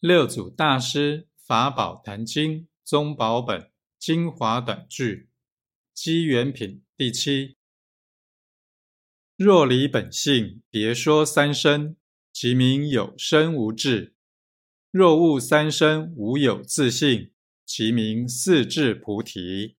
六祖大师《法宝坛经》宗宝本精华短句，机缘品第七。若离本性，别说三生，其名有生无智；若悟三生无有自性，其名四智菩提。